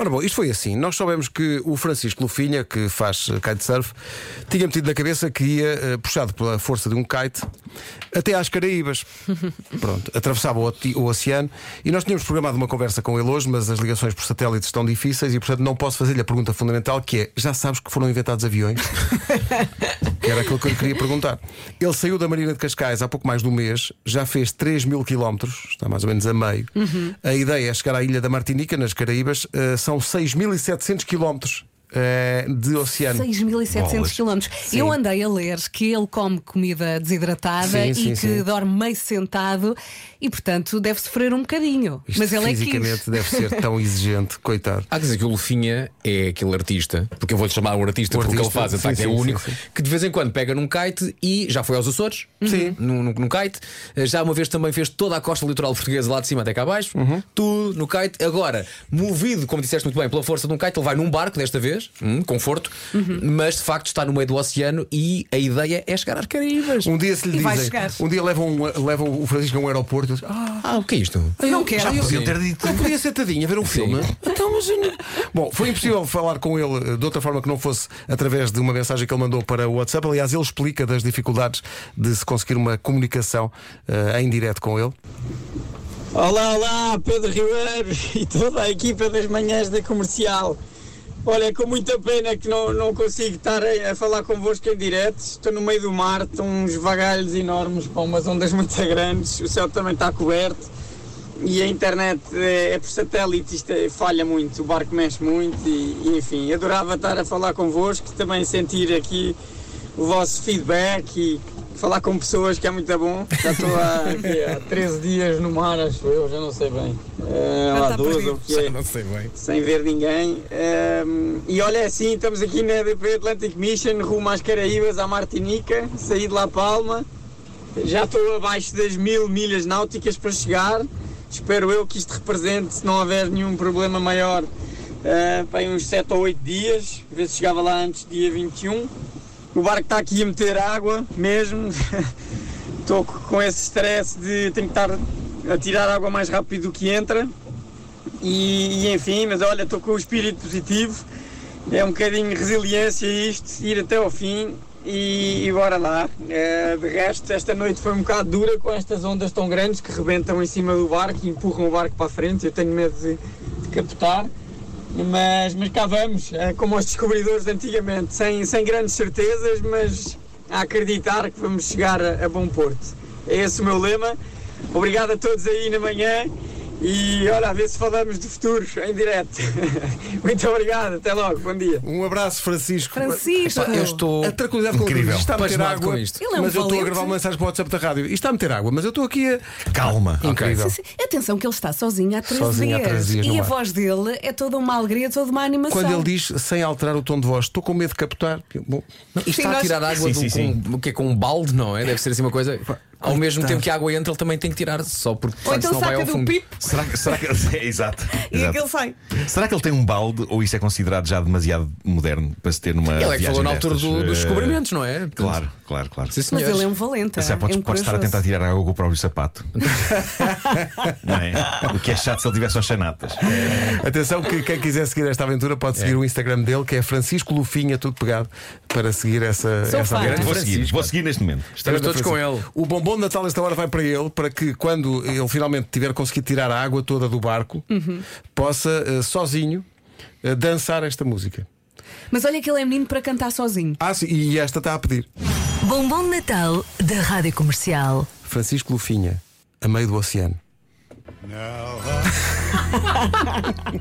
Ora bom, isto foi assim. Nós soubemos que o Francisco Lufinha, que faz eh, kitesurf, tinha metido na cabeça que ia, eh, puxado pela força de um kite, até às Caraíbas. Pronto, atravessava o, o oceano e nós tínhamos programado uma conversa com ele hoje, mas as ligações por satélite estão difíceis e, portanto, não posso fazer-lhe a pergunta fundamental que é: já sabes que foram inventados aviões? que era aquilo que eu lhe queria perguntar. Ele saiu da Marina de Cascais há pouco mais de um mês, já fez 3 mil quilómetros, está mais ou menos a meio. A ideia é chegar à ilha da Martinica, nas Caraíbas, eh, são 6.700 quilómetros eh, de oceano. 6.700 Bolas. quilómetros. Sim. Eu andei a ler que ele come comida desidratada Sim, e sim, que sim. dorme meio sentado e, portanto, deve sofrer um bocadinho. Isto Mas ele é fisicamente que. deve ser tão exigente, coitado. Há que dizer que o Lufinha é aquele artista, porque eu vou-lhe chamar o artista O porque o que ele faz, de facto, sim, é o único, sim, sim. que de vez em quando pega num kite e já foi aos Açores, Sim. num, num, num kite, já uma vez também fez toda a costa litoral portuguesa lá de cima até cá abaixo, Uhum. tudo no kite. Agora, movido, como disseste muito bem, pela força de um kite, ele vai num barco desta vez, hum, conforto, Uhum. mas de facto está no meio do oceano e a ideia é chegar às Caraíbas. Um dia se lhe E dizem, um dia levam, um- levam o Francisco a um aeroporto e dizem, ah, Ah, o que é isto? Não quero. Já Eu- podiam ter dito. Eu podia sentadinho a ver um filme. Então, mas eu não- Bom, foi impossível falar com ele eh, de outra forma que não fosse através de uma mensagem que ele mandou para o WhatsApp. Aliás, ele explica das dificuldades de se conseguir uma comunicação eh, em direto com ele. Olá, olá, Pedro Ribeiro e toda a equipa das manhãs da comercial. Olha, com muita pena que não, não consigo estar a, a falar convosco em direto. Estou no meio do mar, estão uns vagalhos enormes, com umas ondas muito grandes. O céu também está coberto e a internet é, é por satélite, isto é- falha muito, o barco mexe muito e, e, enfim, adorava estar a falar convosco, também sentir aqui o vosso feedback e falar com pessoas que é muito bom. Já estou há, aqui há 13 dias no mar, acho eu, já não sei bem. Já há está 12 perdido. ou o que é Não sei bem. sem ver ninguém. Ehm, e olha é assim, estamos aqui na EDP Atlantic Mission, rumo às Caraíbas, à Martinica, saí de La Palma. Já estou abaixo das mil milhas náuticas para chegar. Espero eu que isto represente, se não houver nenhum problema maior, eh, para aí uns 7 ou 8 dias, ver se chegava lá antes do dia 21. O barco está aqui a meter água mesmo. Estou com esse stress de tenho que estar a tirar água mais rápido do que entra. E, e, enfim, mas olha, estou com o espírito positivo, é um bocadinho resiliência isto, ir até ao fim e, e bora lá. Eh, de resto, esta noite foi um bocado dura com estas ondas tão grandes que rebentam em cima do barco e empurram o barco para a frente. Eu tenho medo de, de capotar, mas, mas cá vamos, eh, como os descobridores de antigamente, sem, sem grandes certezas, mas a acreditar que vamos chegar a, a bom porto. É esse o meu lema. Obrigado a todos aí na manhã. E olha, a ver se falamos de futuros em direto. Muito obrigado, até logo, bom dia. Um abraço, Francisco. Francisco. Epá, eu estou A tranquilidade com incrível. isto está a meter água. com isto. Ele é um mas eu estou a gravar uma mensagem para o WhatsApp da rádio. Isto está a meter água, mas eu estou aqui a. Calma. Incrível. Sim, sim. Atenção que ele está sozinho há 13 Sozinho há dias. 13 dias no e a voz dele é toda uma alegria, toda uma animação. Quando ele diz, sem alterar o tom de voz, estou com medo de captar. Bom, Isto Sim, está a nós- tirar água Sim, do, sim, sim. Com, o que é, com um balde, não é? Deve ser assim uma coisa. Ao mesmo tempo que a água entra, ele também tem que tirar só porque Ou senão então vai saca ao do fundo. pipo Será, que- será que. É, exato. e exato. aquele sai. Será que ele tem um balde ou isso é considerado já demasiado moderno para se ter numa. Ele é que viagem falou na altura destas? do- dos Eh, descobrimentos, não é? Claro, claro, claro. Sim, Mas senhores. ele é um valente. Já é podes, um podes estar a corajoso. tentar tirar água com o próprio sapato. não é? O que é chato se ele tivesse aos chanatas. Atenção que quem quiser seguir esta aventura pode seguir o Instagram dele, que é Francisco Lufinha, tudo pegado, para seguir essa, Sou essa fã. aventura. Vou seguir, vou seguir neste momento. Estamos todos com ele. O bombom de Natal esta hora vai para ele, para que quando ele finalmente tiver conseguido tirar a água toda do barco, possa eh, sozinho eh, dançar esta música. Mas olha que ele é menino para cantar sozinho. Ah, sim, e esta está a pedir. Bombom de Natal da Rádio Comercial. Francisco Lufinha, a meio do oceano.